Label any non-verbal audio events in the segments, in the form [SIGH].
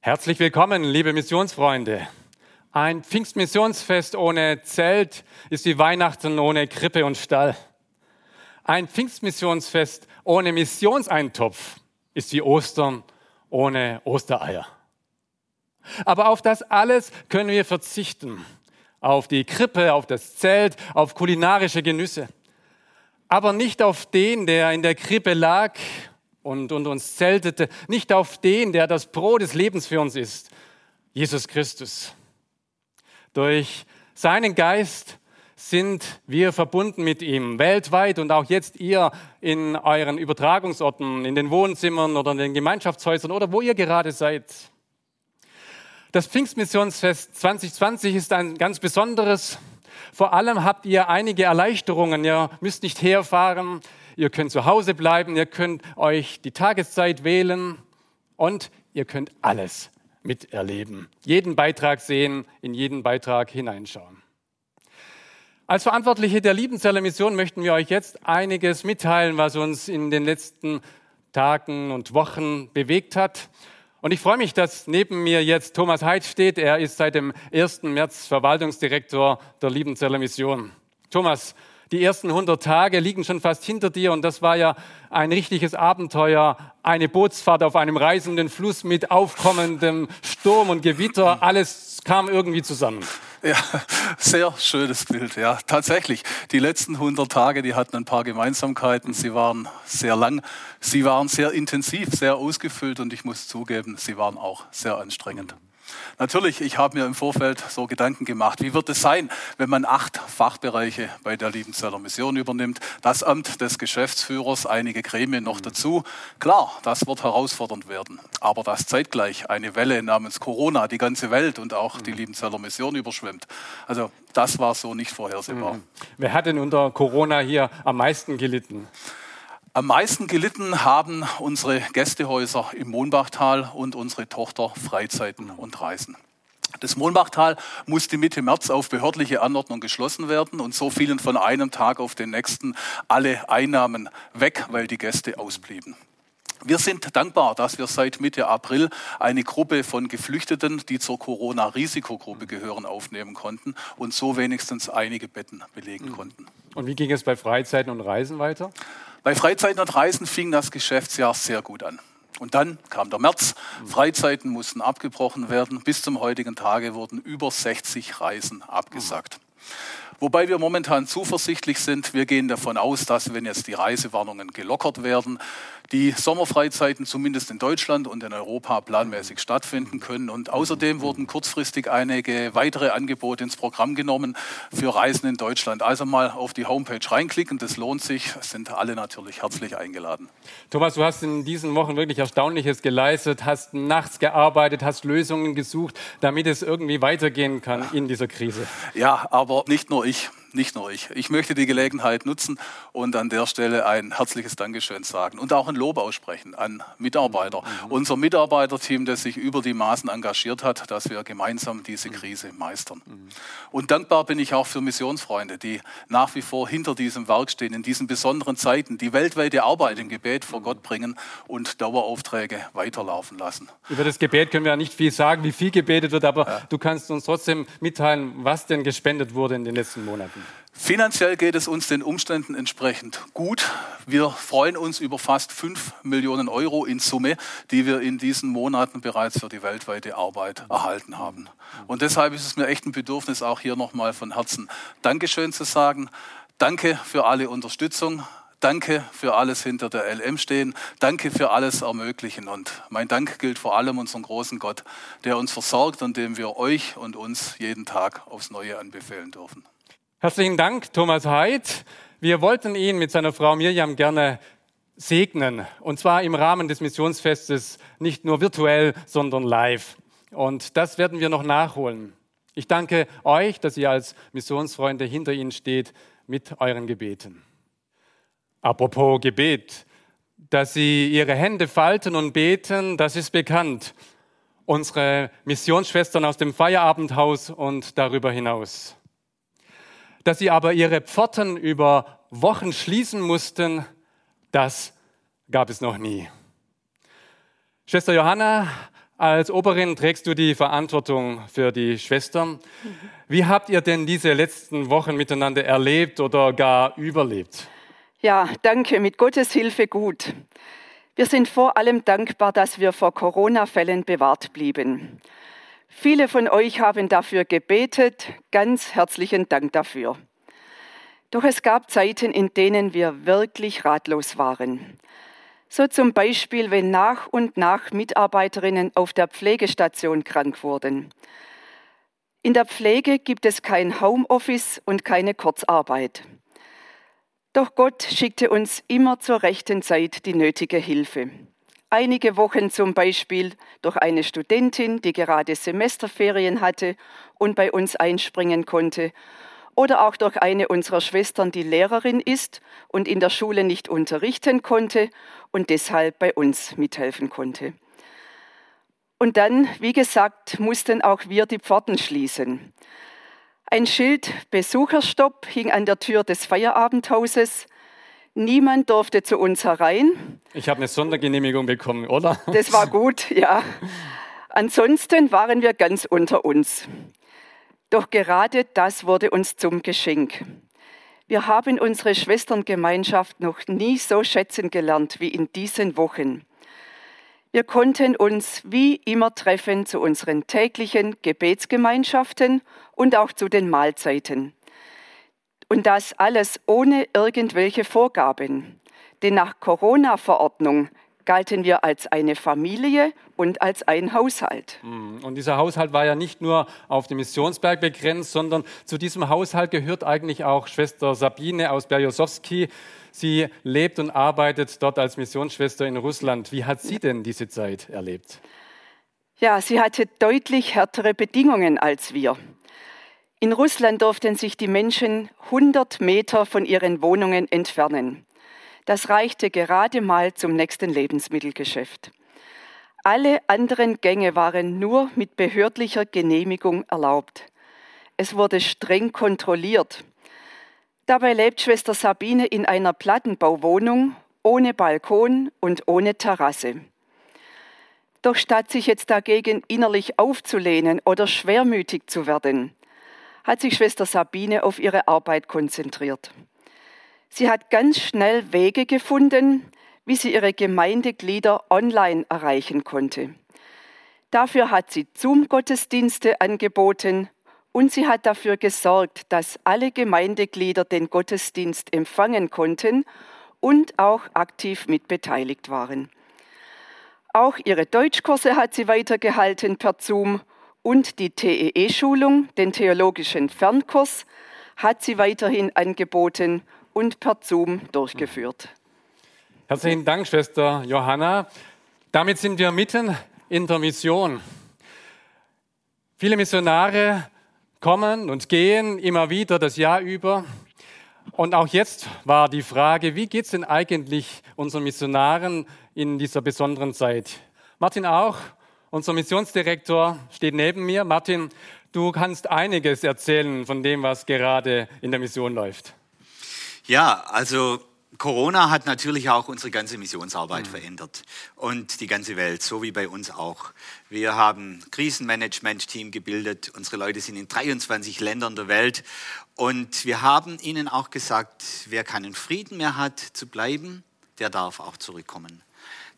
Herzlich willkommen, liebe Missionsfreunde. Ein Pfingstmissionsfest ohne Zelt ist wie Weihnachten ohne Krippe und Stall. Ein Pfingstmissionsfest ohne Missionseintopf ist wie Ostern ohne Ostereier. Aber auf das alles können wir verzichten. Auf die Krippe, auf das Zelt, auf kulinarische Genüsse. Aber nicht auf den, der in der Krippe lag und, und uns zeltete, nicht auf den, der das Brot des Lebens für uns ist, Jesus Christus. Durch seinen Geist sind wir verbunden mit ihm, weltweit und auch jetzt ihr in euren Übertragungsorten, in den Wohnzimmern oder in den Gemeinschaftshäusern oder wo ihr gerade seid. Das Pfingstmissionsfest 2020 ist ein ganz besonderes. Vor allem habt ihr einige Erleichterungen. Ihr müsst nicht herfahren, ihr könnt zu Hause bleiben, ihr könnt euch die Tageszeit wählen und ihr könnt alles miterleben. Jeden Beitrag sehen, in jeden Beitrag hineinschauen. Als Verantwortliche der Liebenzeller Mission möchten wir euch jetzt einiges mitteilen, was uns in den letzten Tagen und Wochen bewegt hat. Und ich freue mich, dass neben mir jetzt Thomas Heid steht. Er ist seit dem 1. März Verwaltungsdirektor der Liebenzeller Mission. Thomas, die ersten 100 Tage liegen schon fast hinter dir und das war ja ein richtiges Abenteuer, eine Bootsfahrt auf einem reisenden Fluss mit aufkommendem Sturm und Gewitter. Alles kam irgendwie zusammen. Ja, sehr schönes Bild. Ja, tatsächlich. Die letzten 100 Tage, die hatten ein paar Gemeinsamkeiten. Sie waren sehr lang, sie waren sehr intensiv, sehr ausgefüllt und ich muss zugeben, sie waren auch sehr anstrengend. Natürlich, ich habe mir im Vorfeld so Gedanken gemacht, wie wird es sein, wenn man acht Fachbereiche bei der Liebenzeller Mission übernimmt, das Amt des Geschäftsführers, einige Gremien noch dazu. Klar, das wird herausfordernd werden, aber dass zeitgleich eine Welle namens Corona die ganze Welt und auch die Liebenzeller Mission überschwemmt, also das war so nicht vorhersehbar. Mhm. Wer hat denn unter Corona hier am meisten gelitten? Am meisten gelitten haben unsere Gästehäuser im Mohnbachtal und unsere Tochter Freizeiten und Reisen. Das Mohnbachtal musste Mitte März auf behördliche Anordnung geschlossen werden und so fielen von einem Tag auf den nächsten alle Einnahmen weg, weil die Gäste ausblieben. Wir sind dankbar, dass wir seit Mitte April eine Gruppe von Geflüchteten, die zur Corona-Risikogruppe gehören, aufnehmen konnten und so wenigstens einige Betten belegen konnten. Und wie ging es bei Freizeiten und Reisen weiter? Bei Freizeiten und Reisen fing das Geschäftsjahr sehr gut an. Und dann kam der März. Freizeiten mussten abgebrochen werden. Bis zum heutigen Tage wurden über 60 Reisen abgesagt. Wobei wir momentan zuversichtlich sind. Wir gehen davon aus, dass wenn jetzt die Reisewarnungen gelockert werden, die Sommerfreizeiten zumindest in Deutschland und in Europa planmäßig stattfinden können. Und außerdem wurden kurzfristig einige weitere Angebote ins Programm genommen für Reisen in Deutschland. Also mal auf die Homepage reinklicken, das lohnt sich, sind alle natürlich herzlich eingeladen. Thomas, du hast in diesen Wochen wirklich Erstaunliches geleistet, hast nachts gearbeitet, hast Lösungen gesucht, damit es irgendwie weitergehen kann in dieser Krise. Ja, aber nicht nur ich nicht nur ich. Ich möchte die Gelegenheit nutzen und an der Stelle ein herzliches Dankeschön sagen und auch ein Lob aussprechen an Mitarbeiter. Mhm. Unser Mitarbeiterteam, das sich über die Maßen engagiert hat, dass wir gemeinsam diese Krise meistern. Mhm. Und dankbar bin ich auch für Missionsfreunde, die nach wie vor hinter diesem Werk stehen, in diesen besonderen Zeiten, die weltweite Arbeit im Gebet vor Gott bringen und Daueraufträge weiterlaufen lassen. Über das Gebet können wir ja nicht viel sagen, wie viel gebetet wird, aber ja. du kannst uns trotzdem mitteilen, was denn gespendet wurde in den letzten Monaten. Finanziell geht es uns den Umständen entsprechend gut. Wir freuen uns über fast 5 Millionen Euro in Summe, die wir in diesen Monaten bereits für die weltweite Arbeit erhalten haben. Und deshalb ist es mir echt ein Bedürfnis, auch hier nochmal von Herzen Dankeschön zu sagen. Danke für alle Unterstützung. Danke für alles hinter der LM stehen. Danke für alles ermöglichen. Und mein Dank gilt vor allem unserem großen Gott, der uns versorgt und dem wir euch und uns jeden Tag aufs Neue anbefehlen dürfen. Herzlichen Dank, Thomas Heid. Wir wollten ihn mit seiner Frau Mirjam gerne segnen. Und zwar im Rahmen des Missionsfestes, nicht nur virtuell, sondern live. Und das werden wir noch nachholen. Ich danke euch, dass ihr als Missionsfreunde hinter ihnen steht mit euren Gebeten. Apropos Gebet, dass sie ihre Hände falten und beten, das ist bekannt. Unsere Missionsschwestern aus dem Feierabendhaus und darüber hinaus. Dass sie aber ihre Pforten über Wochen schließen mussten, das gab es noch nie. Schwester Johanna, als Oberin trägst du die Verantwortung für die Schwestern. Wie habt ihr denn diese letzten Wochen miteinander erlebt oder gar überlebt? Ja, danke, mit Gottes Hilfe gut. Wir sind vor allem dankbar, dass wir vor Corona-Fällen bewahrt blieben. Viele von euch haben dafür gebetet. Ganz herzlichen Dank dafür. Doch es gab Zeiten, in denen wir wirklich ratlos waren. So zum Beispiel, wenn nach und nach Mitarbeiterinnen auf der Pflegestation krank wurden. In der Pflege gibt es kein Homeoffice und keine Kurzarbeit. Doch Gott schickte uns immer zur rechten Zeit die nötige Hilfe. Einige Wochen zum Beispiel durch eine Studentin, die gerade Semesterferien hatte und bei uns einspringen konnte, oder auch durch eine unserer Schwestern, die Lehrerin ist und in der Schule nicht unterrichten konnte und deshalb bei uns mithelfen konnte. Und dann, wie gesagt, mussten auch wir die Pforten schließen. Ein Schild Besucherstopp hing an der Tür des Feierabendhauses. Niemand durfte zu uns herein. Ich habe eine Sondergenehmigung bekommen, oder? Das war [LAUGHS] gut, ja. Ansonsten waren wir ganz unter uns. Doch gerade das wurde uns zum Geschenk. Wir haben unsere Schwesterngemeinschaft noch nie so schätzen gelernt wie in diesen Wochen. Wir konnten uns wie immer treffen zu unseren täglichen Gebetsgemeinschaften und auch zu den Mahlzeiten. Und das alles ohne irgendwelche Vorgaben. Denn nach Corona-Verordnung galten wir als eine Familie und als ein Haushalt. Mhm. Und dieser Haushalt war ja nicht nur auf den Missionsberg begrenzt, sondern zu diesem Haushalt gehört eigentlich auch Schwester Sabine aus Berjosowski. Sie lebt und arbeitet dort als Missionsschwester in Russland. Wie hat sie denn diese Zeit erlebt? Ja, sie hatte deutlich härtere Bedingungen als wir. In Russland durften sich die Menschen 100 Meter von ihren Wohnungen entfernen. Das reichte gerade mal zum nächsten Lebensmittelgeschäft. Alle anderen Gänge waren nur mit behördlicher Genehmigung erlaubt. Es wurde streng kontrolliert. Dabei lebt Schwester Sabine in einer Plattenbauwohnung ohne Balkon und ohne Terrasse. Doch statt sich jetzt dagegen innerlich aufzulehnen oder schwermütig zu werden, hat sich Schwester Sabine auf ihre Arbeit konzentriert. Sie hat ganz schnell Wege gefunden, wie sie ihre Gemeindeglieder online erreichen konnte. Dafür hat sie Zoom-Gottesdienste angeboten und sie hat dafür gesorgt, dass alle Gemeindeglieder den Gottesdienst empfangen konnten und auch aktiv mitbeteiligt waren. Auch ihre Deutschkurse hat sie weitergehalten per Zoom und die TEE-Schulung, den theologischen Fernkurs, hat sie weiterhin angeboten und per Zoom durchgeführt. Herzlichen Dank, Schwester Johanna. Damit sind wir mitten in der Mission. Viele Missionare kommen und gehen immer wieder das Jahr über. Und auch jetzt war die Frage, wie geht es denn eigentlich unseren Missionaren in dieser besonderen Zeit? Martin auch, unser Missionsdirektor, steht neben mir. Martin, du kannst einiges erzählen von dem, was gerade in der Mission läuft. Ja, also Corona hat natürlich auch unsere ganze Missionsarbeit mhm. verändert und die ganze Welt, so wie bei uns auch. Wir haben Krisenmanagement-Team gebildet. Unsere Leute sind in 23 Ländern der Welt und wir haben ihnen auch gesagt, wer keinen Frieden mehr hat zu bleiben, der darf auch zurückkommen.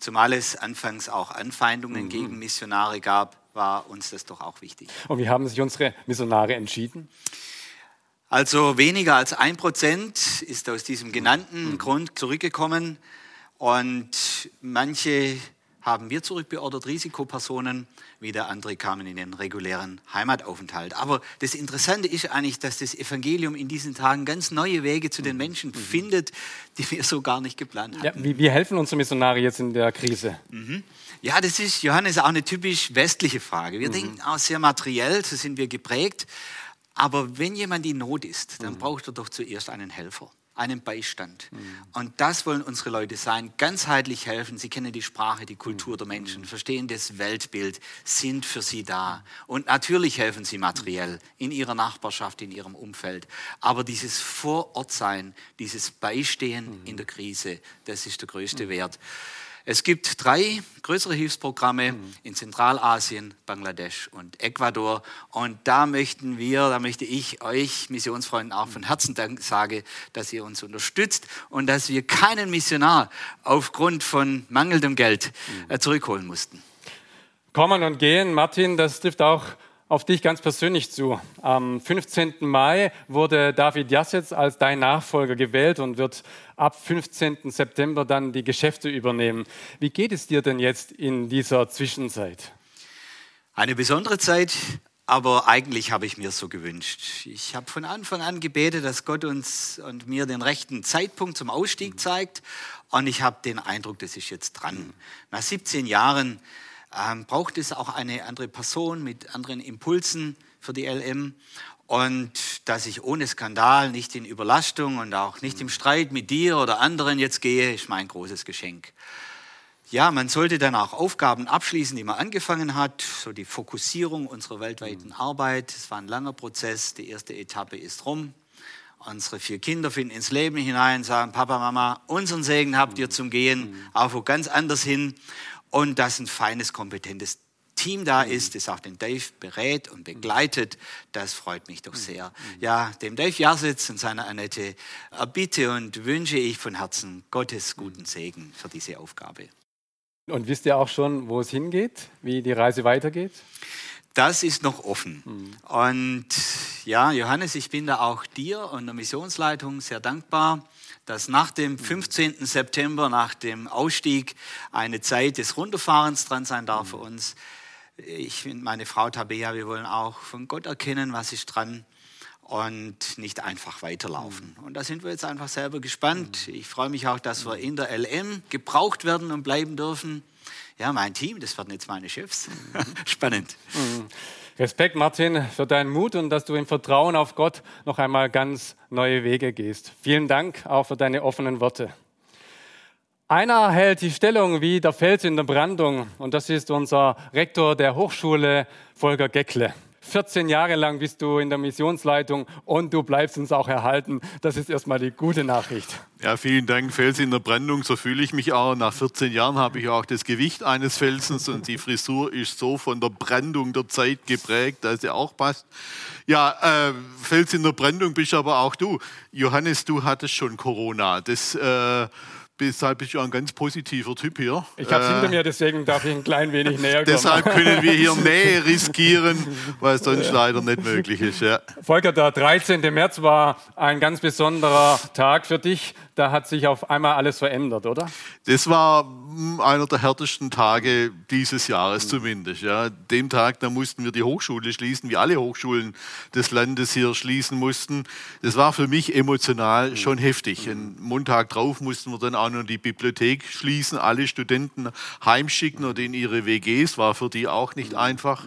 Zumal es anfangs auch Anfeindungen mhm. gegen Missionare gab, war uns das doch auch wichtig. Und wie haben sich unsere Missionare entschieden? Also weniger als ein Prozent ist aus diesem genannten mhm. Grund zurückgekommen und manche haben wir zurückbeordert Risikopersonen, wieder andere kamen in den regulären Heimataufenthalt. Aber das Interessante ist eigentlich, dass das Evangelium in diesen Tagen ganz neue Wege zu den Menschen findet, die wir so gar nicht geplant hatten. Ja, wie, wie helfen unsere Missionare jetzt in der Krise? Mhm. Ja, das ist, Johannes, auch eine typisch westliche Frage. Wir mhm. denken auch sehr materiell, so sind wir geprägt. Aber wenn jemand in Not ist, dann mhm. braucht er doch zuerst einen Helfer einen Beistand. Mhm. Und das wollen unsere Leute sein, ganzheitlich helfen. Sie kennen die Sprache, die Kultur der Menschen, verstehen das Weltbild, sind für sie da. Und natürlich helfen sie materiell in ihrer Nachbarschaft, in ihrem Umfeld. Aber dieses Vorortsein, dieses Beistehen in der Krise, das ist der größte Wert. Es gibt drei größere Hilfsprogramme mhm. in Zentralasien, Bangladesch und Ecuador. Und da möchten wir, da möchte ich euch Missionsfreunden auch von Herzen Dank sagen, dass ihr uns unterstützt und dass wir keinen Missionar aufgrund von mangelndem Geld äh, zurückholen mussten. Kommen und gehen, Martin, das trifft auch auf dich ganz persönlich zu. Am 15. Mai wurde David Jassetz als dein Nachfolger gewählt und wird ab 15. September dann die Geschäfte übernehmen. Wie geht es dir denn jetzt in dieser Zwischenzeit? Eine besondere Zeit, aber eigentlich habe ich mir so gewünscht. Ich habe von Anfang an gebetet, dass Gott uns und mir den rechten Zeitpunkt zum Ausstieg zeigt. Und ich habe den Eindruck, das ist jetzt dran. Nach 17 Jahren ähm, braucht es auch eine andere Person mit anderen Impulsen für die LM. Und dass ich ohne Skandal, nicht in Überlastung und auch nicht im Streit mit dir oder anderen jetzt gehe, ist mein großes Geschenk. Ja, man sollte dann auch Aufgaben abschließen, die man angefangen hat, so die Fokussierung unserer weltweiten Arbeit. Es war ein langer Prozess, die erste Etappe ist rum. Unsere vier Kinder finden ins Leben hinein, sagen, Papa, Mama, unseren Segen habt ihr zum Gehen, auch wo ganz anders hin und dass ein feines, kompetentes Team da ist, das auch den Dave berät und begleitet, das freut mich doch sehr. Ja, dem Dave Jasitz und seiner Annette erbitte und wünsche ich von Herzen Gottes guten Segen für diese Aufgabe. Und wisst ihr auch schon, wo es hingeht, wie die Reise weitergeht? Das ist noch offen. Mhm. Und ja, Johannes, ich bin da auch dir und der Missionsleitung sehr dankbar dass nach dem 15. September, nach dem Ausstieg, eine Zeit des Runterfahrens dran sein darf für uns. Ich und meine Frau Tabea, wir wollen auch von Gott erkennen, was ist dran und nicht einfach weiterlaufen. Und da sind wir jetzt einfach selber gespannt. Ich freue mich auch, dass wir in der LM gebraucht werden und bleiben dürfen. Ja, mein Team, das werden jetzt meine Chefs. [LAUGHS] Spannend. Mhm. Respekt, Martin, für deinen Mut und dass du im Vertrauen auf Gott noch einmal ganz neue Wege gehst. Vielen Dank auch für deine offenen Worte. Einer hält die Stellung wie der Fels in der Brandung und das ist unser Rektor der Hochschule, Volker Geckle. 14 Jahre lang bist du in der Missionsleitung und du bleibst uns auch erhalten. Das ist erstmal die gute Nachricht. Ja, vielen Dank. Fels in der Brandung, so fühle ich mich auch. Nach 14 Jahren habe ich auch das Gewicht eines Felsens und die Frisur ist so von der Brandung der Zeit geprägt, dass sie auch passt. Ja, äh, Fels in der Brandung bist aber auch du. Johannes, du hattest schon Corona. Das äh, Deshalb bist du ein ganz positiver Typ hier. Ich habe es äh, hinter mir, deswegen darf ich ein klein wenig näher kommen. Deshalb können wir hier [LAUGHS] Nähe riskieren, weil es sonst leider nicht möglich ist. Ja. Volker, der 13. März war ein ganz besonderer Tag für dich da hat sich auf einmal alles verändert, oder? Das war hm, einer der härtesten Tage dieses Jahres mhm. zumindest. Ja. Dem Tag, da mussten wir die Hochschule schließen, wie alle Hochschulen des Landes hier schließen mussten. Das war für mich emotional mhm. schon heftig. Mhm. Einen Montag drauf mussten wir dann auch noch die Bibliothek schließen, alle Studenten heimschicken oder in ihre WGs, war für die auch nicht einfach.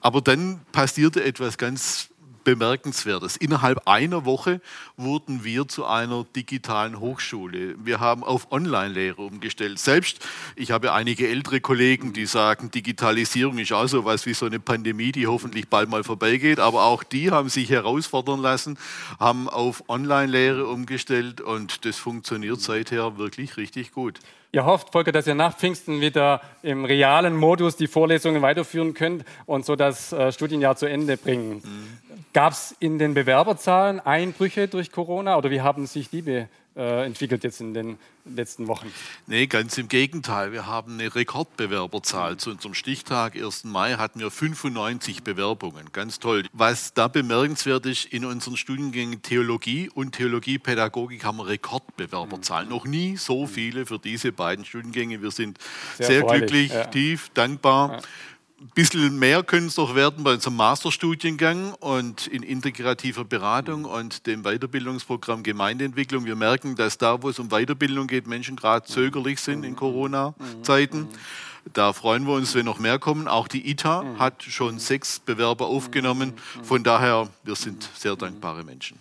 Aber dann passierte etwas ganz Bemerkenswertes. Innerhalb einer Woche wurden wir zu einer digitalen Hochschule. Wir haben auf Online-Lehre umgestellt. Selbst, ich habe einige ältere Kollegen, die sagen, Digitalisierung ist auch so was wie so eine Pandemie, die hoffentlich bald mal vorbeigeht. Aber auch die haben sich herausfordern lassen, haben auf Online-Lehre umgestellt und das funktioniert seither wirklich richtig gut. Ihr hofft, Volker, dass ihr nach Pfingsten wieder im realen Modus die Vorlesungen weiterführen könnt und so das äh, Studienjahr zu Ende bringen. Mhm. Gab es in den Bewerberzahlen Einbrüche durch Corona oder wie haben sich die be äh, entwickelt jetzt in den letzten Wochen. Nee, ganz im Gegenteil. Wir haben eine Rekordbewerberzahl. Zu unserem Stichtag, 1. Mai, hatten wir 95 Bewerbungen. Ganz toll. Was da bemerkenswert ist, in unseren Studiengängen Theologie und Theologiepädagogik haben wir Rekordbewerberzahlen. Mhm. Noch nie so viele für diese beiden Studiengänge. Wir sind sehr, sehr glücklich, ja. tief, dankbar. Ja. Ein bisschen mehr können es doch werden bei unserem Masterstudiengang und in integrativer Beratung und dem Weiterbildungsprogramm Gemeindeentwicklung. Wir merken, dass da, wo es um Weiterbildung geht, Menschen gerade zögerlich sind in Corona-Zeiten. Da freuen wir uns, wenn noch mehr kommen. Auch die ITA hat schon sechs Bewerber aufgenommen. Von daher, wir sind sehr dankbare Menschen.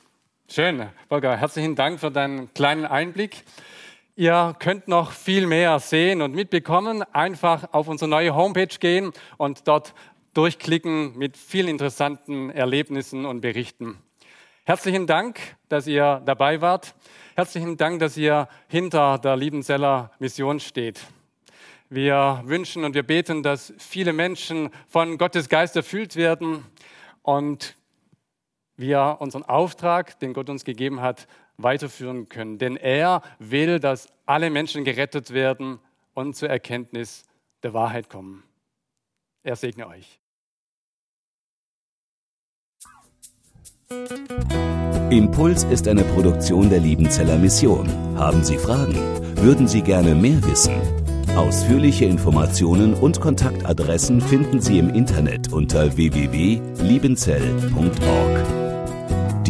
Schön, Volker. Herzlichen Dank für deinen kleinen Einblick. Ihr könnt noch viel mehr sehen und mitbekommen. Einfach auf unsere neue Homepage gehen und dort durchklicken mit vielen interessanten Erlebnissen und Berichten. Herzlichen Dank, dass ihr dabei wart. Herzlichen Dank, dass ihr hinter der Liebenzeller Mission steht. Wir wünschen und wir beten, dass viele Menschen von Gottes Geist erfüllt werden und wir unseren Auftrag, den Gott uns gegeben hat, weiterführen können. Denn er will, dass alle Menschen gerettet werden und zur Erkenntnis der Wahrheit kommen. Er segne euch. Impuls ist eine Produktion der Liebenzeller Mission. Haben Sie Fragen? Würden Sie gerne mehr wissen? Ausführliche Informationen und Kontaktadressen finden Sie im Internet unter www.liebenzell.org.